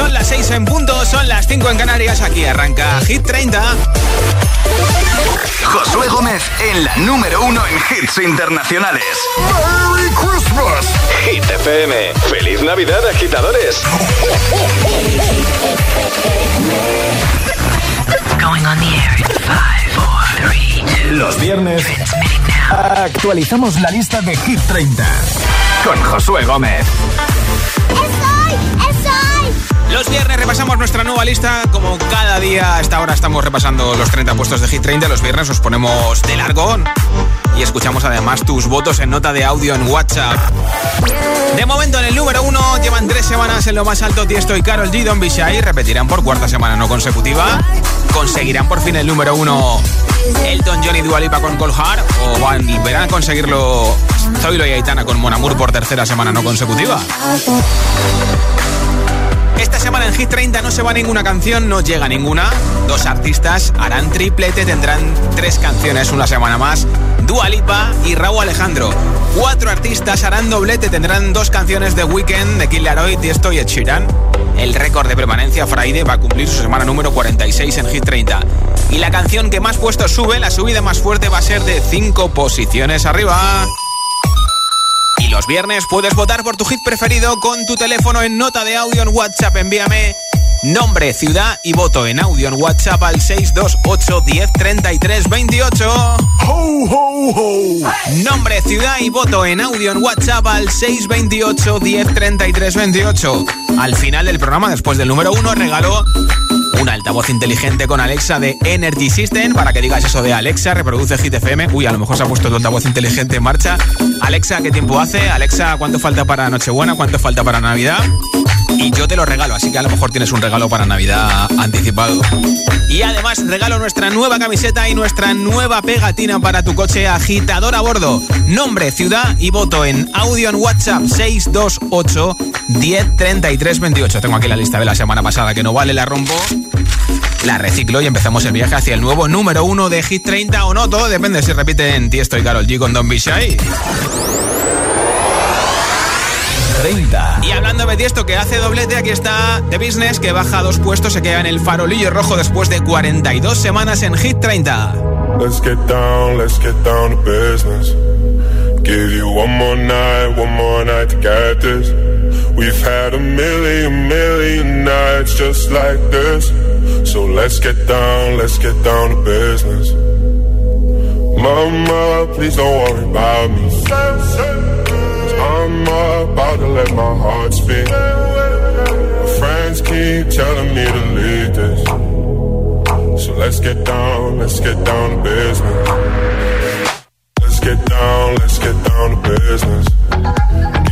Son las 6 en punto, son las 5 en Canarias. Aquí arranca Hit 30. Josué Gómez en la número uno en hits internacionales. ¡Merry Christmas! Hit FM. ¡Feliz Navidad, agitadores! Going on the air in five, four, three, two, Los viernes actualizamos la lista de Hit 30 con Josué Gómez. Los viernes repasamos nuestra nueva lista. Como cada día a esta hora estamos repasando los 30 puestos de Hit 30, los viernes os ponemos de largo y escuchamos además tus votos en nota de audio en WhatsApp. De momento en el número uno llevan tres semanas en lo más alto Tiesto y Carol G. Don Bishai repetirán por cuarta semana no consecutiva. Conseguirán por fin el número uno Elton John y Dua Lipa con Cold o volverán a conseguirlo Zoilo y Aitana con Mon Amour por tercera semana no consecutiva. Esta semana en Hit 30 no se va ninguna canción, no llega ninguna. Dos artistas harán triplete, tendrán tres canciones una semana más. Dua Lipa y Raúl Alejandro. Cuatro artistas harán doblete, tendrán dos canciones de Weekend, de Kid Laroi, Tiesto y Ed Sheeran. El récord de permanencia Friday va a cumplir su semana número 46 en Hit 30. Y la canción que más puestos sube, la subida más fuerte va a ser de cinco posiciones arriba. Y los viernes puedes votar por tu hit preferido con tu teléfono en nota de audio en WhatsApp. Envíame nombre, ciudad y voto en audio en WhatsApp al 628 10 33 28. ¡Ho, ho, ho! Nombre, ciudad y voto en audio en WhatsApp al 628 10 33 28. Al final del programa, después del número uno, regalo un altavoz inteligente con Alexa de Energy System para que digas eso de Alexa, reproduce Hit FM. Uy, a lo mejor se ha puesto tu altavoz inteligente en marcha. Alexa, ¿qué tiempo hace? Alexa, ¿cuánto falta para Nochebuena? ¿Cuánto falta para Navidad? Y yo te lo regalo, así que a lo mejor tienes un regalo para Navidad anticipado. Y además regalo nuestra nueva camiseta y nuestra nueva pegatina para tu coche agitador a bordo. Nombre, ciudad y voto en audio en WhatsApp 628 1033 28. Tengo aquí la lista de la semana pasada que no vale, la rompo. La reciclo y empezamos el viaje hacia el nuevo número uno de Hit 30 o no. Todo depende si repiten Tiesto y Carol G con Don Bishai. 30. Y hablando de Tiesto que hace doblete, aquí está The Business que baja dos puestos, se queda en el farolillo rojo después de 42 semanas en Hit 30. Let's get down, let's get down to business. Give you one more night, one more night to get this. We've had a million, million nights just like this. So let's get down, let's get down to business. Mama, please don't worry about me. I'm about to let my heart speak. My friends keep telling me to leave this. So let's get down, let's get down to business. Let's get down, let's get down to business.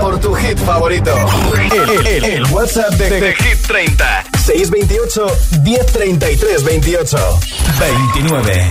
Por tu hit favorito, el, el, WhatsApp de, de, de Hit 30 628 1033 28 29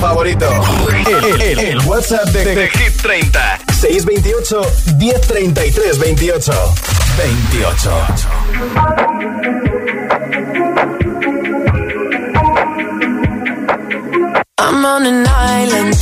favorito. El, el- WhatsApp de, De Hit 30. 628 1033 28 28 I'm on an island.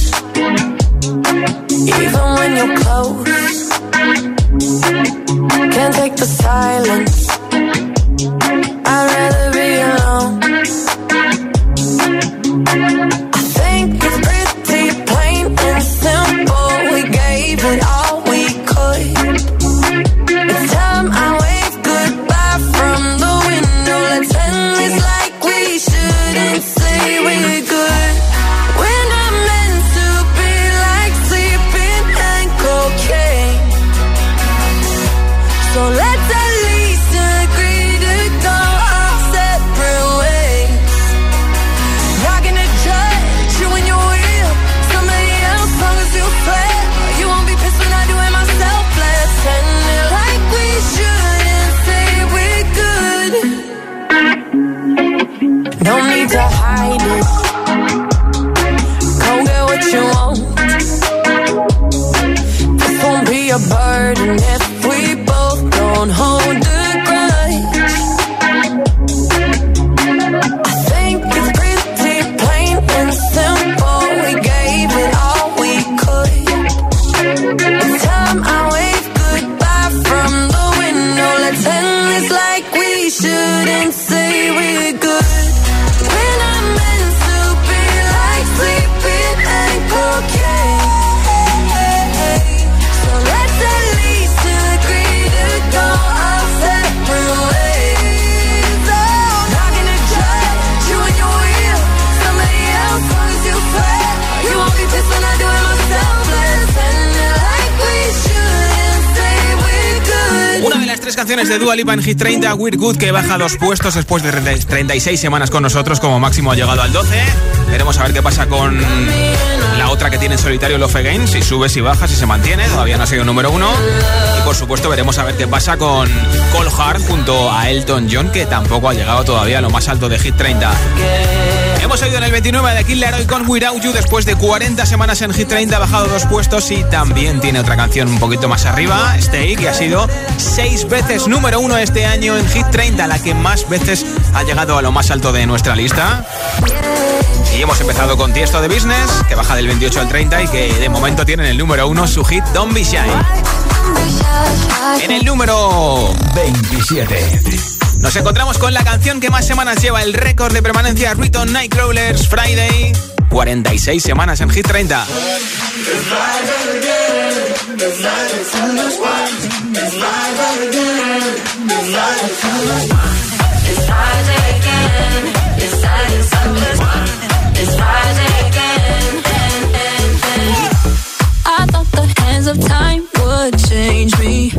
De Dua Lipa en Hit 30, We're Good, que baja dos puestos después de 36 semanas con nosotros, como máximo ha llegado al 12. Veremos a ver qué pasa con la otra que tiene en solitario Love Again, si sube, si baja, si se mantiene, todavía no ha sido número uno. Y por supuesto veremos a ver qué pasa con Cole Hart junto a Elton John, que tampoco ha llegado todavía a lo más alto de Hit 30. Hemos oído en el 29 de Killer Hoy con Without You después de 40 semanas en Hit 30 ha bajado dos puestos y también tiene otra canción un poquito más arriba, Stay, que ha sido seis veces número uno este año en Hit 30, la que más veces ha llegado a lo más alto de nuestra lista. Y hemos empezado con Tiesto de Business, que baja del 28 al 30 y que de momento tiene en el número uno su hit Don't Be Shy. En el número 27. Nos encontramos con la canción que más semanas lleva el récord de permanencia Riton Nightcrawlers Friday. 46 semanas en Hit 30. I thought the hands of time would change me,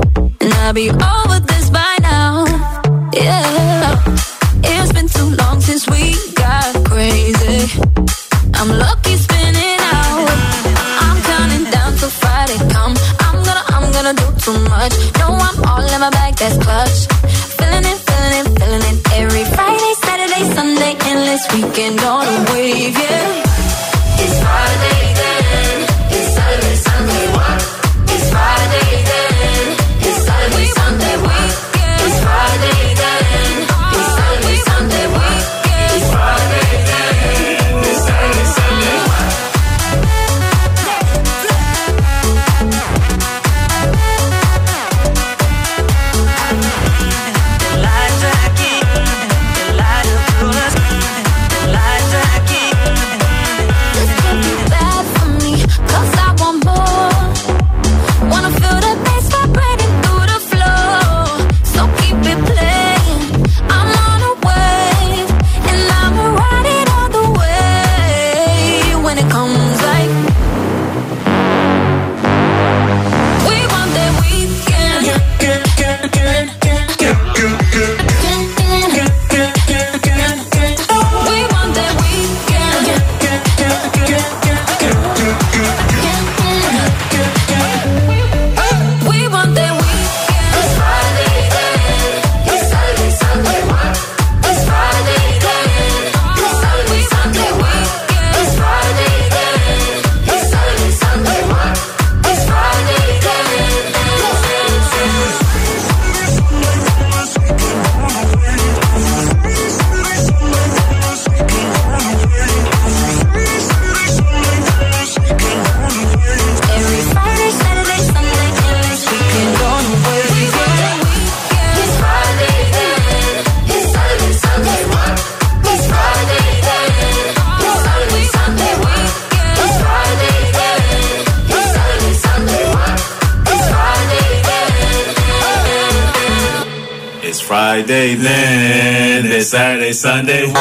Sunday.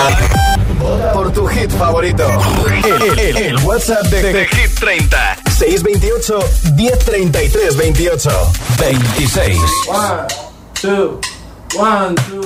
Por tu hit favorito. El, el, WhatsApp de, de, Hit 30. 628 1033 28 26. 1, 2, 1, 2.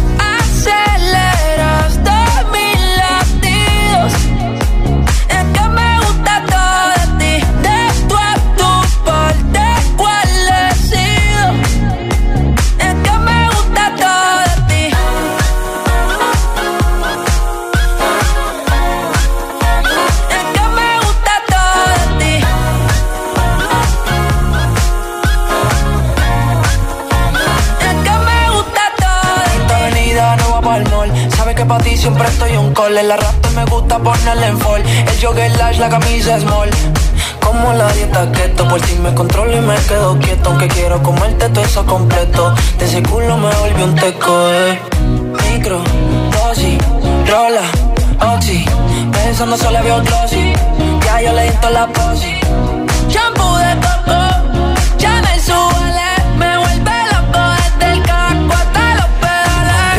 Siempre estoy un call. La rap me gusta ponerle en fall. El jogger lash, la camisa small. Como la dieta keto, por ti me controlo y me quedo quieto. Aunque quiero comerte todo eso completo. De ese culo me volvió un teco, eh. Micro, dosis, rola, oxi. Pensando solo había glossy. Ya yo le di la posi.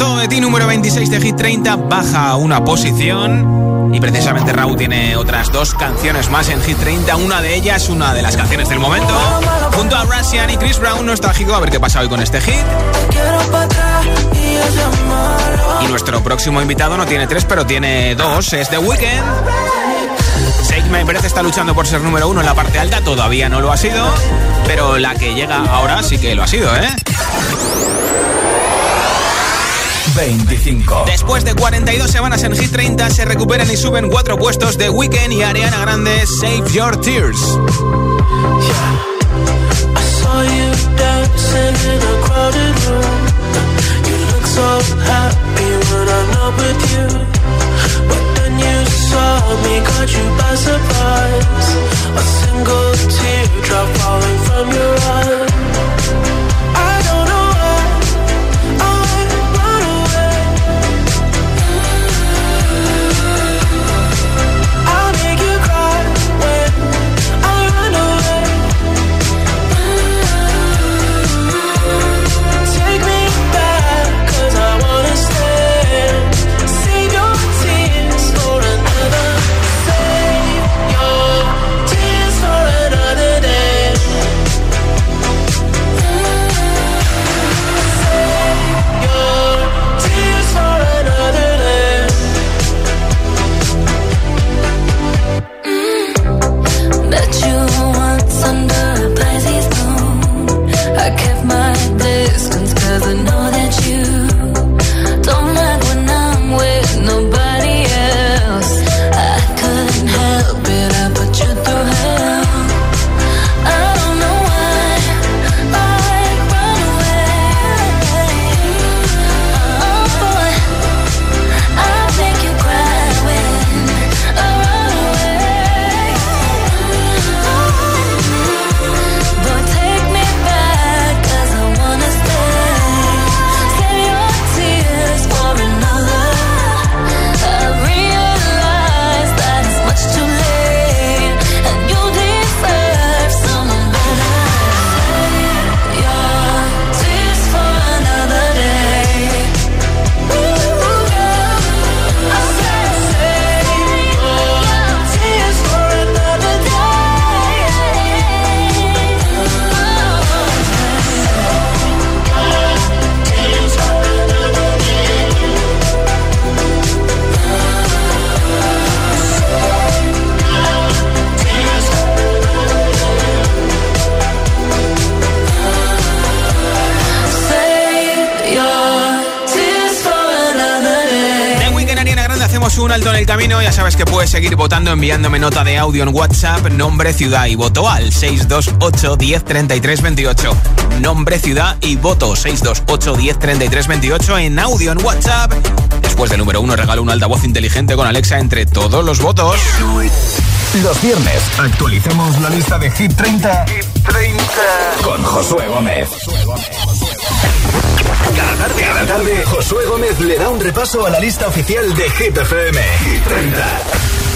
todo de número 26 de Hit 30, baja una posición. Y precisamente Raúl tiene otras dos canciones más en Hit 30. Una de ellas, una de las canciones del momento. Junto a Russian y Chris Brown, nostálgico, a ver qué pasa hoy con este hit. Y nuestro próximo invitado no tiene tres, pero tiene dos. Es The Weeknd. Shake My Breath está luchando por ser número uno en la parte alta, todavía no lo ha sido, pero la que llega ahora sí que lo ha sido, ¿eh? 25. Después de 42 semanas en Hit 30, se recuperan y suben cuatro puestos de Weekend y Ariana Grande Save Your Tears. so happy when I'm not with you. But then you saw me, caught you by surprise. A single teardrop falling from your eye. Puedes seguir votando enviándome nota de audio en WhatsApp, nombre, ciudad y voto al 628 10 28. Nombre, ciudad y voto 628 10 28 en audio en WhatsApp. Después del número uno regalo un altavoz inteligente con Alexa entre todos los votos. Los viernes actualicemos la lista de Hit 30, Hit 30. con Josué Gómez. Cada tarde, cada tarde, Josué Gómez le da un repaso a la lista oficial de Hit FM. Hit 30.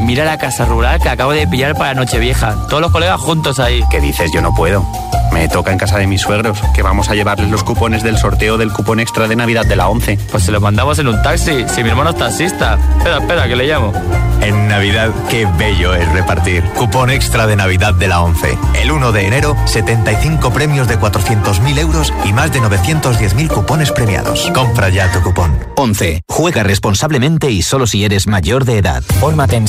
mira la casa rural que acabo de pillar para Nochevieja. Todos los colegas juntos ahí. ¿Qué dices? Yo no puedo. Me toca en casa de mis suegros, que vamos a llevarles los cupones del sorteo del cupón extra de Navidad de la 11. Pues se los mandamos en un taxi, si mi hermano es taxista. Espera, espera, que le llamo. En Navidad, qué bello es repartir. Cupón extra de Navidad de la 11. El 1 de enero, 75 premios de 400.000 euros y más de 910.000 cupones premiados. Compra ya tu cupón. 11. Juega responsablemente y solo si eres mayor de edad. Fórmate en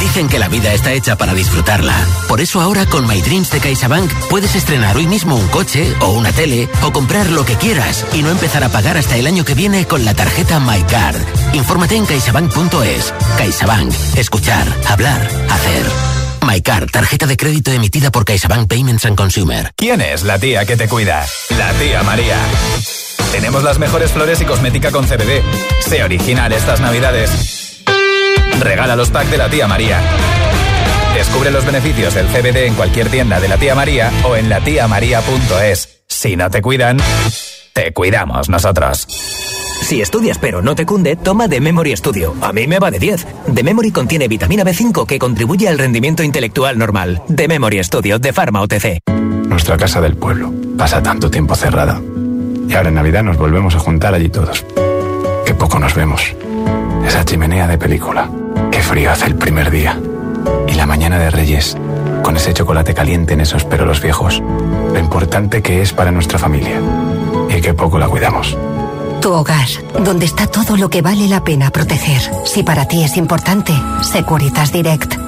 Dicen que la vida está hecha para disfrutarla. Por eso ahora con My Dreams de CaixaBank puedes estrenar hoy mismo un coche o una tele o comprar lo que quieras y no empezar a pagar hasta el año que viene con la tarjeta MyCard. Infórmate en caixabank.es. CaixaBank. Escuchar, hablar, hacer. MyCard, tarjeta de crédito emitida por CaixaBank Payments and Consumer. ¿Quién es la tía que te cuida? La tía María. Tenemos las mejores flores y cosmética con CBD. Sé original estas navidades. Regala los packs de la tía María. Descubre los beneficios del CBD en cualquier tienda de la tía María o en latiamaría.es. Si no te cuidan, te cuidamos nosotros. Si estudias pero no te cunde, toma The Memory Studio. A mí me va de 10. The Memory contiene vitamina B5 que contribuye al rendimiento intelectual normal. The Memory Studio de Pharma OTC. Nuestra casa del pueblo pasa tanto tiempo cerrada. Y ahora en Navidad nos volvemos a juntar allí todos. Qué poco nos vemos. Esa chimenea de película. Qué frío hace el primer día. Y la mañana de Reyes, con ese chocolate caliente en esos perolos viejos. Lo importante que es para nuestra familia. Y qué poco la cuidamos. Tu hogar, donde está todo lo que vale la pena proteger. Si para ti es importante, Securitas Direct.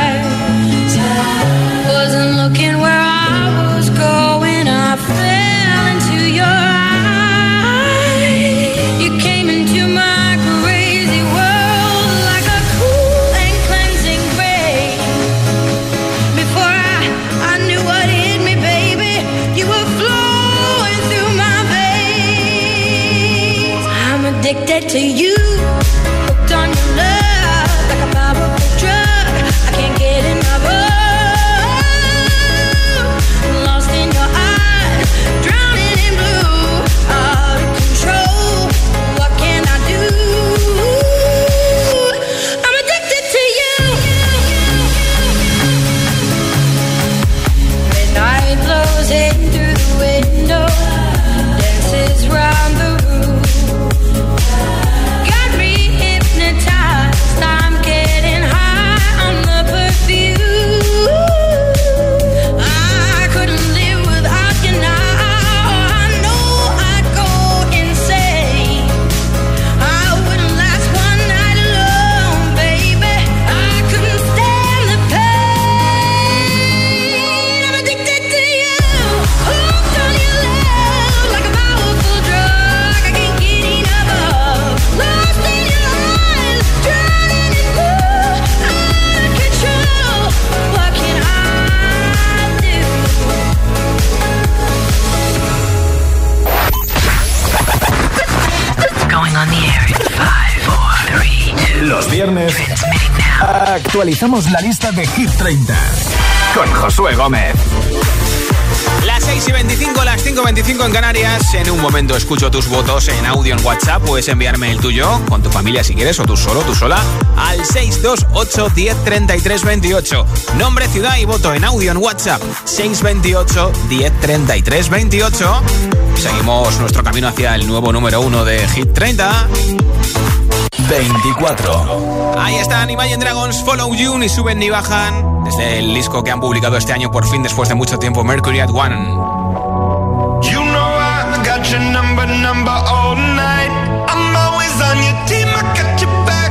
Actualizamos la lista de Hit 30 con Josué Gómez. Las 6 y 25, las 5 y 25 en Canarias. En un momento escucho tus votos en audio en WhatsApp. Puedes enviarme el tuyo con tu familia si quieres, o tú solo, tú sola, al 628 10 33 28. Nombre, ciudad y voto en audio en WhatsApp. 628 10 33 28. Seguimos nuestro camino hacia el nuevo número 1 de Hit 30. 24. Ahí están Imagine Dragons, Follow You, ni suben ni bajan. Desde el disco que han publicado este año por fin después de mucho tiempo, Mercury at One. You know I got your number, number all night. I'm always on your team, I got your back,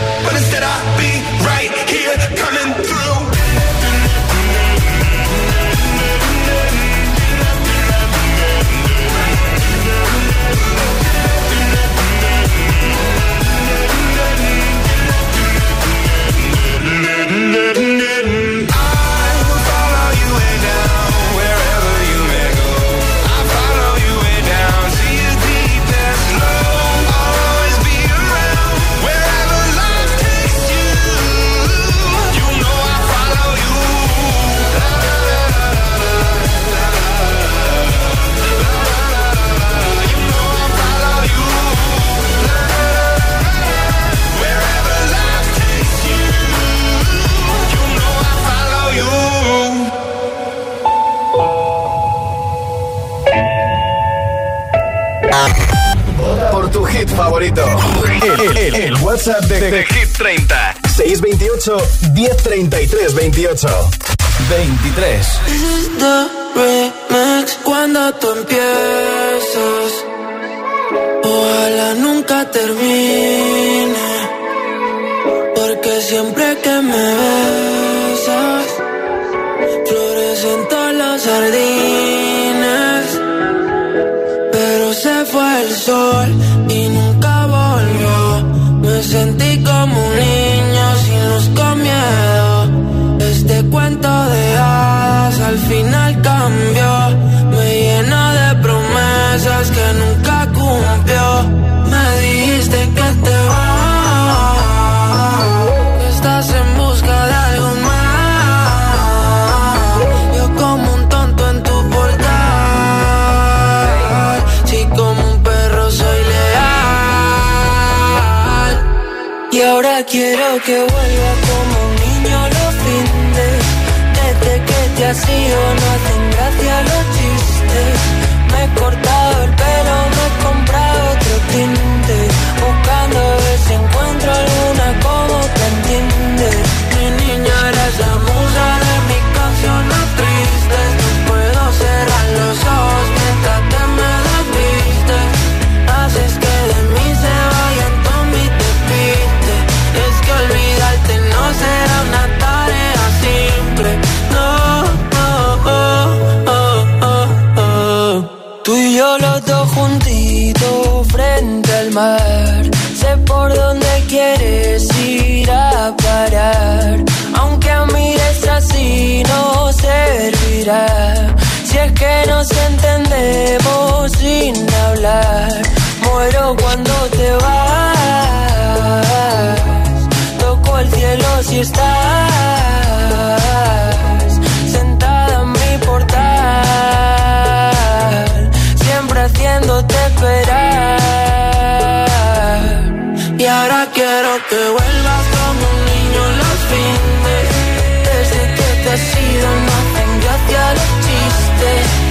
30. 628 1033 28. 23. This is the remix cuando tú empiezas. Ojalá nunca termine. Porque siempre que me besas, Sentí como un niño sin luz con miedo. Este cuento de hadas al final cambió. Me llena de promesas que nunca quiero que vuelva como un niño los fines. Desde que te has ido no hacen gracia los chistes. Me he Muero cuando te vas. Toco el cielo si estás sentada en mi portal. Siempre haciéndote esperar. Y ahora quiero que vuelvas como un niño los fines. Desde que te has ido no hacen gracia los chistes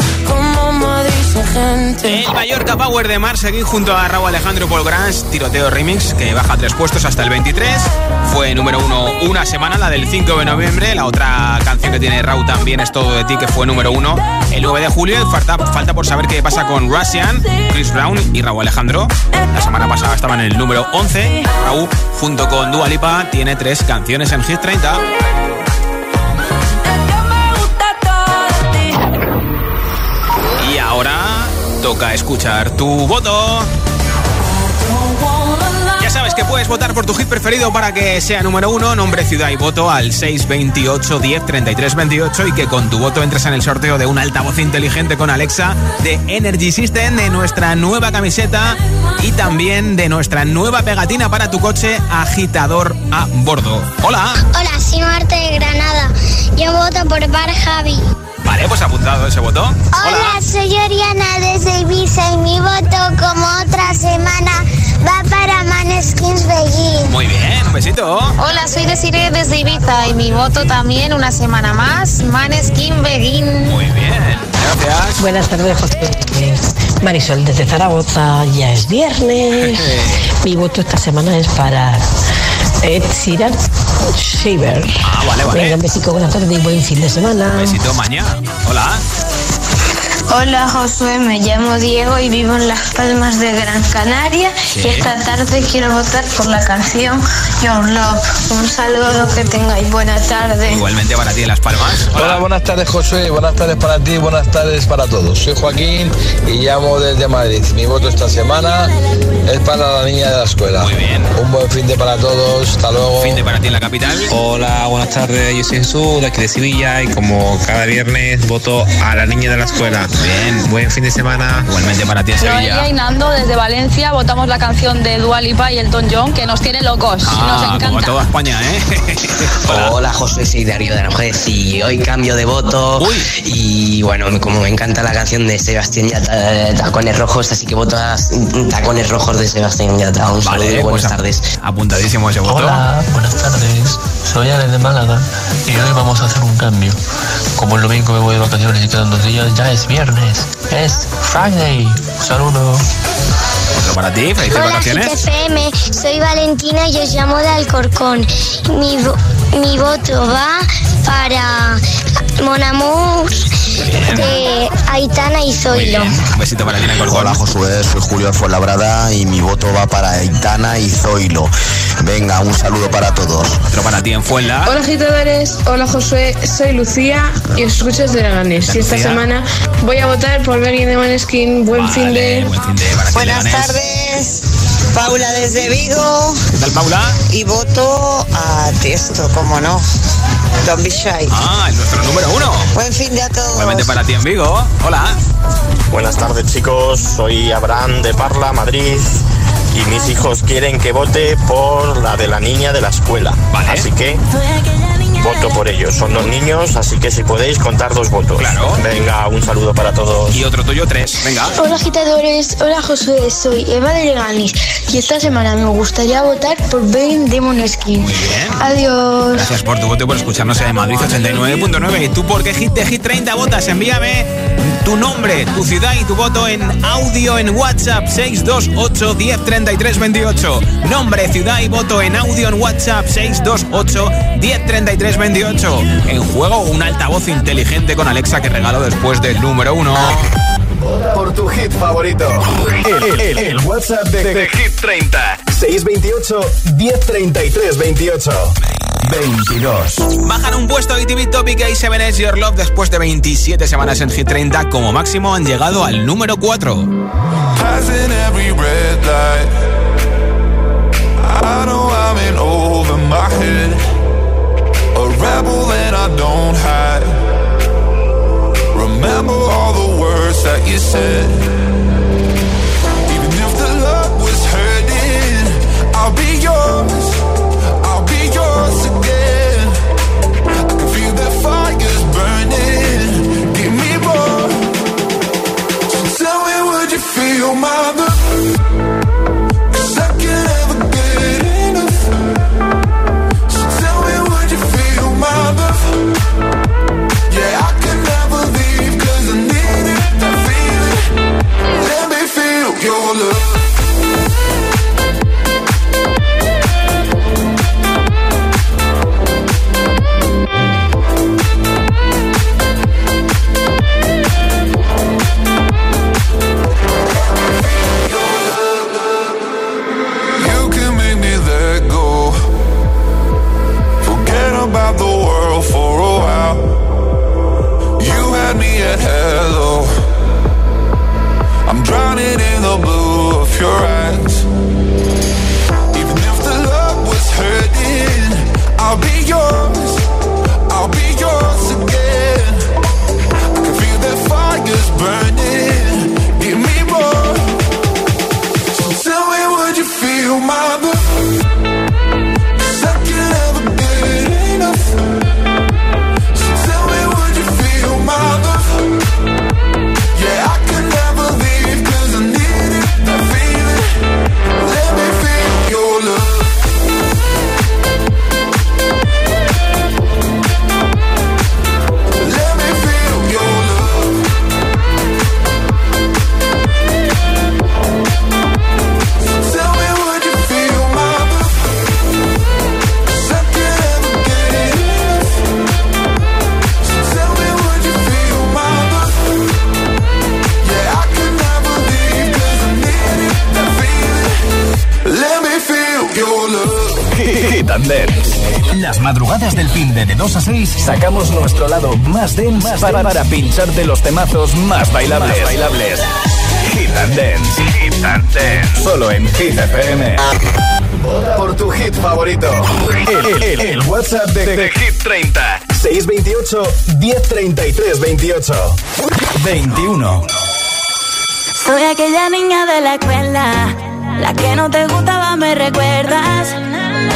El Mallorca Power de Mar seguí junto a Raúl Alejandro Paul Grans, tiroteo remix, que baja tres puestos hasta el 23. Fue número uno una semana, la del 5 de noviembre. La otra canción que tiene Raúl también es Todo de ti, que fue número uno el 9 de julio. Falta, falta por saber qué pasa con Russian, Chris Brown y Raúl Alejandro. La semana pasada estaban en el número 11. Raúl, junto con Dua Lipa, tiene tres canciones en Hit 30. Toca escuchar tu voto. Ya sabes que puedes votar por tu hit preferido para que sea número uno, nombre, ciudad y voto al 628 10 33 28 y que con tu voto entres en el sorteo de un altavoz inteligente con Alexa de Energy System, de nuestra nueva camiseta y también de nuestra nueva pegatina para tu coche agitador a bordo. Hola. Hola, soy Marta de Granada. Yo voto por Bar Javi. Vale, pues apuntado ese voto. Hola, soy Oriana desde Ibiza y mi voto como otra semana va para Maneskins Beijing. Muy bien, un besito. Hola, soy Desiree desde Ibiza y mi voto también una semana más, Maneskin Begin. Muy bien, gracias. Buenas tardes, José. Marisol desde Zaragoza, ya es viernes. Mi voto esta semana es para Ed Sheeran Shaver. Ah, vale, vale. Venga, un besico, buenas tardes y buen fin de semana. Besito mañana. Hola. Hola Josué, me llamo Diego y vivo en Las Palmas de Gran Canaria Sí. y esta tarde quiero votar por la canción Your Love. Un saludo, que tengáis buena tarde. Igualmente para ti en Las Palmas. Hola, buenas tardes Josué, buenas tardes para ti, buenas tardes para todos. Soy Joaquín y llamo desde Madrid. Mi voto esta semana es para la niña de la escuela. Muy bien. Un buen fin de para todos, hasta luego. Fin de para ti en la capital. Hola, buenas tardes. Yo soy Jesús, de aquí de Sevilla, y como cada viernes voto a la niña de la escuela. Bien. Buen fin de semana. Igualmente para ti Noelia y Nando desde Valencia votamos la canción de Dua Lipa y Elton John que nos tiene locos. nos Ah, encanta. como toda España, ¿eh? Hola. José, soy Darío de Aranjuez y hoy cambio de voto. Y bueno, como me encanta la canción de Sebastián Yatra, Tacones Rojos, así que voto a Tacones Rojos de Sebastián Yatra. Un saludo y buenas pues tardes. Apuntadísimo ese voto. Hola, buenas tardes. Soy Ale de Málaga y hoy vamos a hacer un cambio. Como el domingo me voy de vacaciones y quedan dos días, ya es viernes. Es Friday. Un saludo. Otro para ti, felices Hola, vacaciones. GTFM. Soy Valentina y os llamo de Alcorcón. Mi, vo- mi voto va para Mon Amour de Aitana y Zoilo. Un besito para ti en Alcorcón. Hola Josué, soy Julio de Fuenlabrada y mi voto va para Aitana y Zoilo. Venga, un saludo para todos. Otro para ti en Fuenla. Hola agitadores, hola Josué, soy Lucía y os escucho desde Leganés. Y esta semana voy a votar por Bergin de Maneskin. Buen fin de... Buen fin de Buenas tardes, Paula desde Vigo ¿Qué tal, Paula? y voto a Tiesto, como no. Don't be shy. Ah, es nuestro número uno. Buen fin de a todos. Igualmente para ti en Vigo. Hola. Buenas tardes chicos, soy Abraham de Parla, Madrid y mis hijos quieren que vote por la de la niña de la escuela. Así que voto por ellos. Son dos niños, así que si podéis contar dos votos. Claro. Venga, un saludo para todos. Y otro tuyo, tres. Venga. Hola agitadores, hola Josué, soy Eva de Leganis y esta semana me gustaría votar por Bergin de Moneskin. Muy bien. Adiós. Gracias por tu voto y por escucharnos en Madrid 89.9. ¿Y tú por qué hit de Hit 30 votas? Envíame tu nombre, tu ciudad y tu voto en audio en WhatsApp 628 10 33 28. Nombre, ciudad y voto en audio en WhatsApp 628 10 33 28. En juego un altavoz inteligente con Alexa que regalo después del número uno. Por tu hit favorito. El, el- el WhatsApp de, de Hit 30. 628 1033 28. 22. Bajan un puesto ITV Topic A7S Your Love después de 27 semanas en Hit 30. Como máximo han llegado al número 4. Passing every red light. I know I'm in over my head. A rebel and I don't hide. Remember all the words that you said. My sacamos nuestro lado más dense para, para pincharte los temazos más bailables. Más bailables. Hit and Dance. Hit and Dance. Solo en Hit FM. Vota por tu hit favorito. El, el- el WhatsApp de, de Hit 30. 628 1033 28. 21. Soy aquella niña de la escuela, la que no te gustaba, me recuerdas.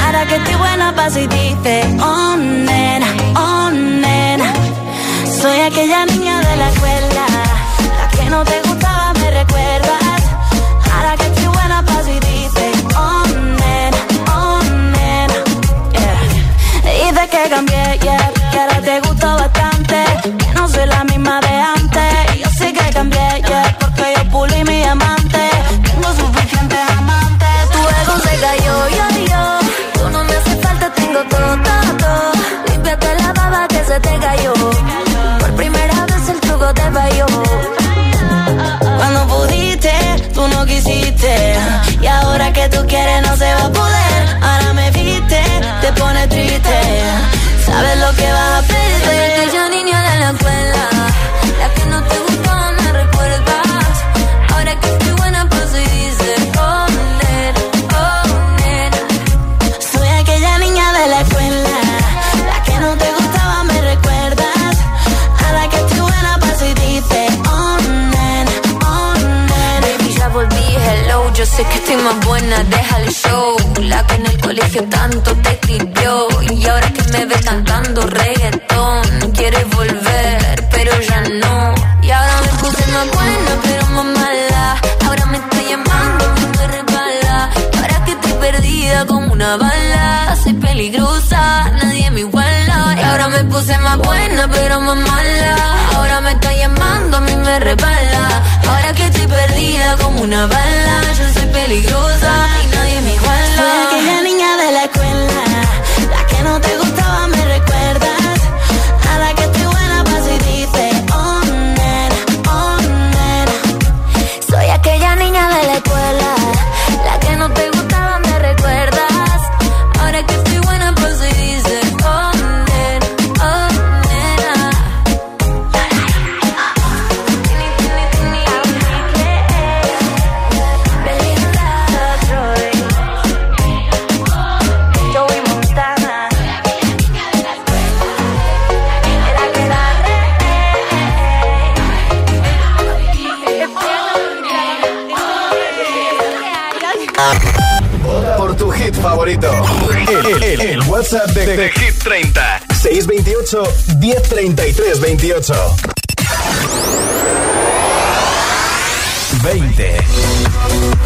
Ahora que estoy buena, pasa y dice, oh nena, oh. Soy aquella niña de la escuela, la que no te gustaba, me recuerdas. Ahora que estoy buena, pasa y dice, oh nena, oh nena. Yeah. Dice que cambié, yeah, que ahora te gusto bastante. Que no soy la misma de antes. Yo sé que cambié, yeah, porque yo pulí mi amante. Tengo suficientes amantes. Tu ego se cayó, yo, yo. Tú no me hace falta, tengo todo, todo, todo. Límpiate la baba que se te cayó. Y ahora que tú quieres, no se va a poder. Ahora me viste, te pone triste. Sabes lo que sé que estoy más buena, deja el show. La que en el colegio tanto te escribió. Y ahora que me ves cantando reggaetón, quieres volver, pero ya no. Y ahora me puse más buena, pero más mala. Ahora me está llamando, me resbala. Ahora que estoy perdida como una bala. Soy peligrosa, ahora me puse más buena, pero más mala. Ahora me está llamando, a mí me resbala. Ahora que estoy perdida como una bala. Yo soy peligrosa y nadie me iguala. Favorito. El, el- el WhatsApp de, de Hit 30. 628 1033 28. 20.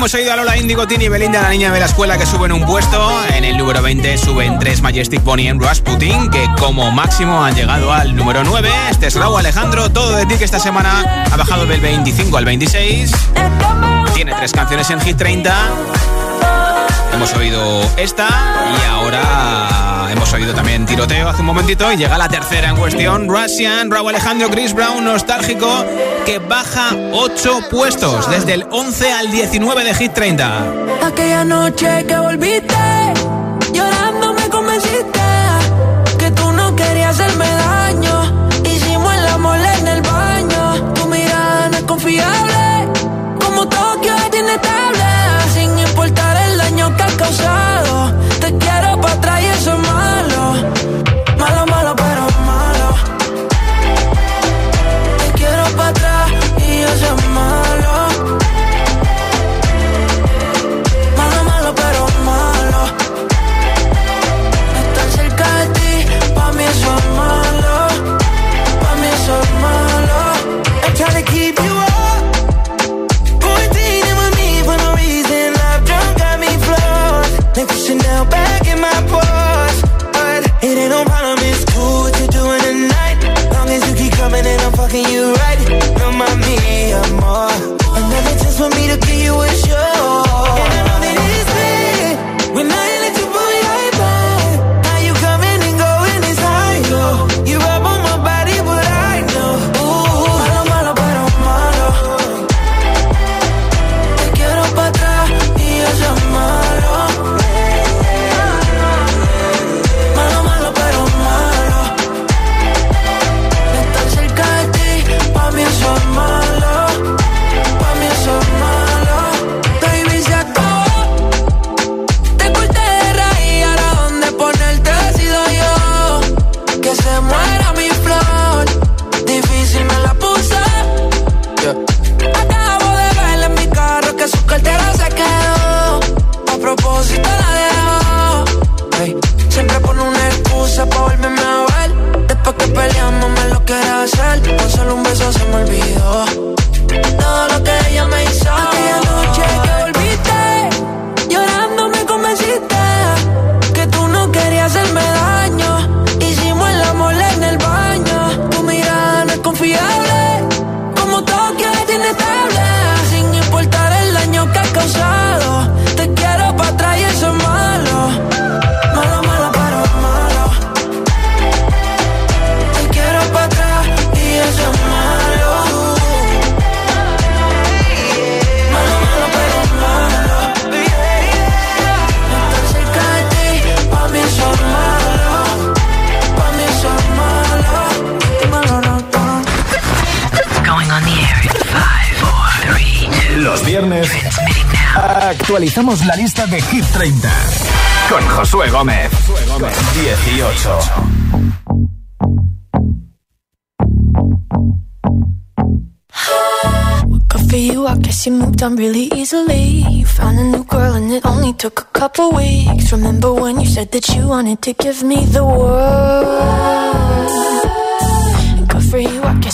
hemos oído a Lola Indigo, Tini Belinda, la niña de la escuela, que suben un puesto. En el número 20 suben tres Majestic Pony en Rasputin, que como máximo han llegado al número 9. Este es Raúl Alejandro, todo de ti, que esta semana ha bajado del 25 al 26. Tiene tres canciones en Hit 30. Hemos oído esta y ahora hemos oído también Tiroteo hace un momentito y llega la tercera en cuestión, Russian, Raúl Alejandro, Chris Brown, nostálgico, que baja 8 puestos desde el 11 al 19 de Hit 30. Aquella noche que volviste, llorando me convenciste que tú no querías hacerme daño. Hicimos el amor en el baño. Tu mirada no es confiable, como Tokio es inestable. Causado, actualizamos la lista de Hit 30 con Josué Gómez. 18. Good for you, I guess you moved on really easily. You found a new girl and it only took a couple weeks. Remember when you said that you wanted to give me the world?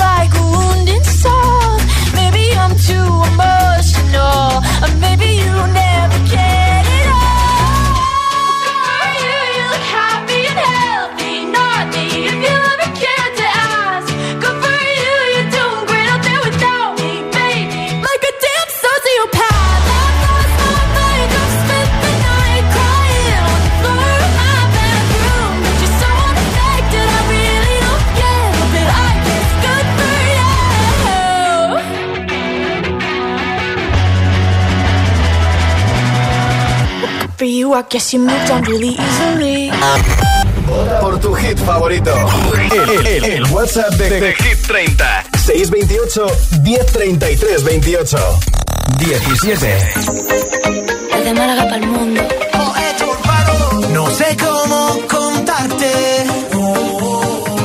like I guess you moved on por tu hit favorito. El, el, WhatsApp de, de, de, Hit 30. 628 1033 28. 17. Desde Málaga para el mundo. No sé cómo contarte.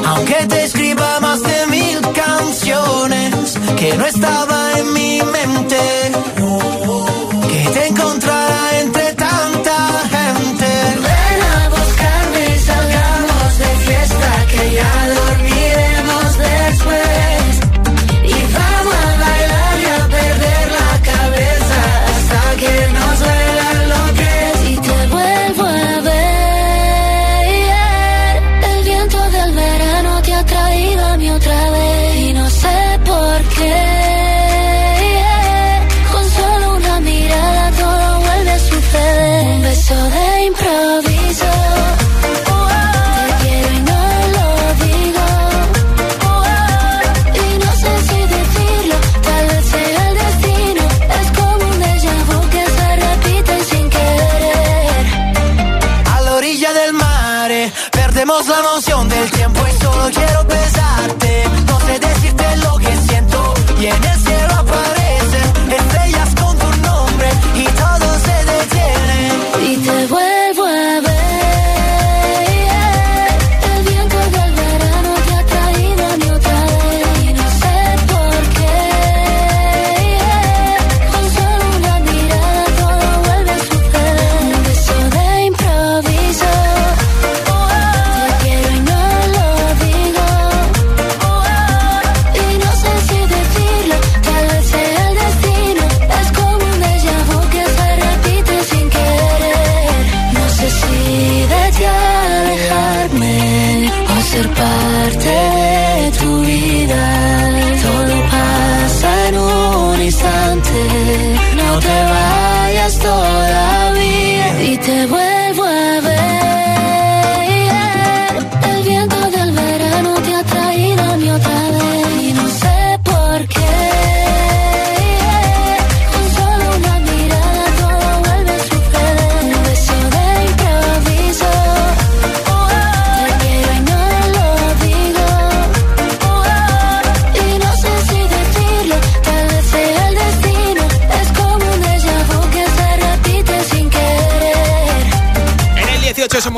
Aunque te escriba más de mil canciones que no estaba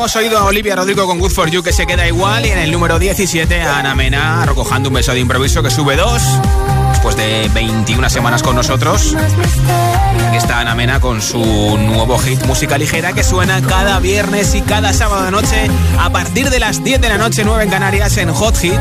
hemos oído a Olivia Rodrigo con Good For You que se queda igual y en el número 17 a Ana Mena recojando un beso de improviso que sube dos después de 21 semanas con nosotros. Aquí está Ana Mena con su nuevo hit Música Ligera que suena cada viernes y cada sábado de noche a partir de las 10 de la noche 9 en Canarias en Hot Hit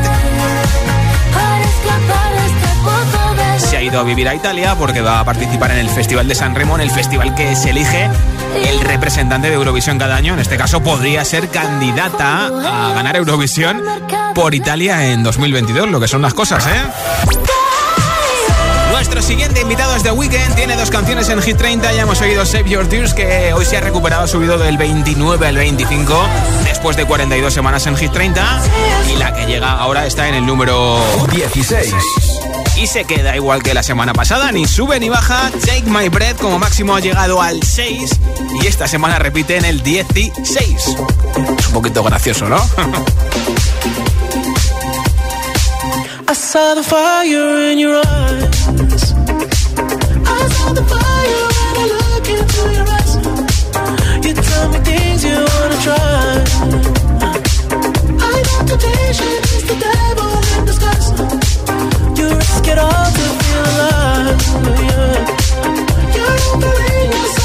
se ha ido a vivir a Italia porque va a participar en el Festival de San Remo, en el festival que se elige el representante de Eurovisión cada año. En este caso podría ser candidata a ganar Eurovisión por Italia en 2022, lo que son las cosas, ¿eh? Nuestro siguiente invitado es The Weeknd, tiene dos canciones en Hit 30, ya hemos oído Save Your Tears, que hoy se ha recuperado, ha subido del 29 al 25, después de 42 semanas en Hit 30, y la que llega ahora está en el número 16 y se queda igual que la semana pasada, ni sube ni baja. Take My Breath como máximo ha llegado al 6 y esta semana repite en el 16. Es un poquito gracioso, ¿no? I saw the fire in your eyes. I saw the fire your eyes. You tell me things you wanna try. I temptation is the devil it all to feel alive. Yeah. You're offering yourself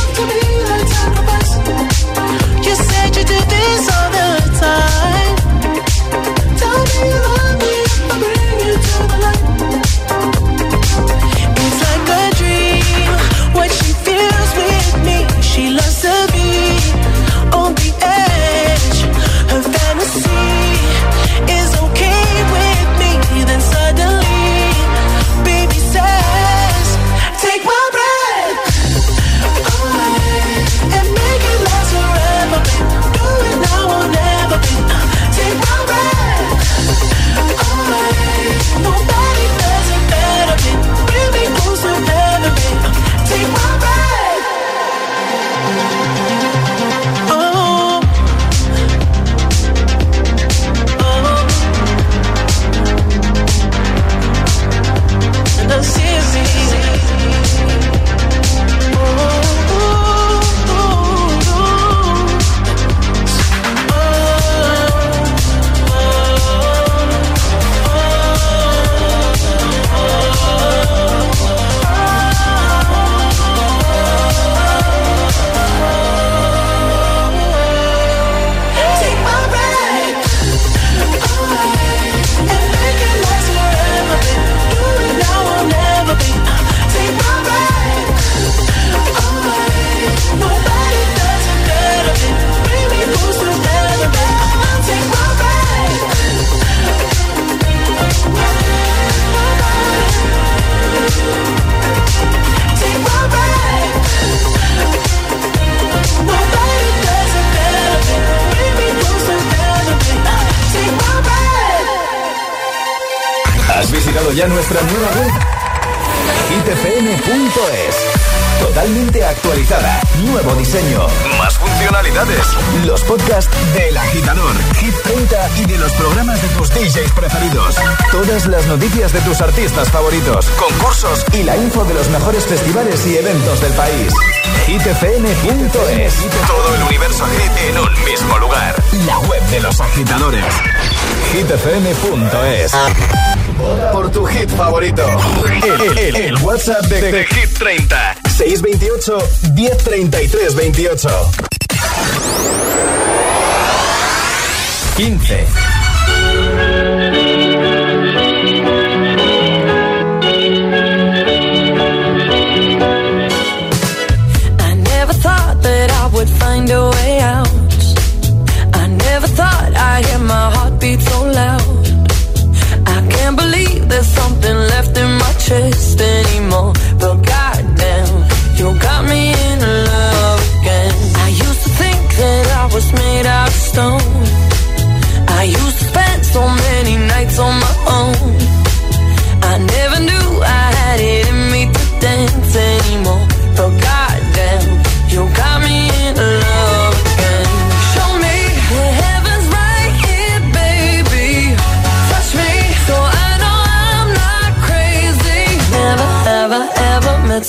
nuestra nueva web? itfm.es Totalmente actualizada. Nuevo diseño. Más funcionalidades. Los podcasts del agitador, Hit 30 y de los programas de tus DJs preferidos. Todas las noticias de tus artistas favoritos, concursos y la info de los mejores festivales y eventos del país. hitfm.es. Todo el universo hit en un mismo lugar. La web de los agitadores. hitfm.es. Por tu hit favorito. El, el, WhatsApp de, Hit 30. 628 1033 28. 15.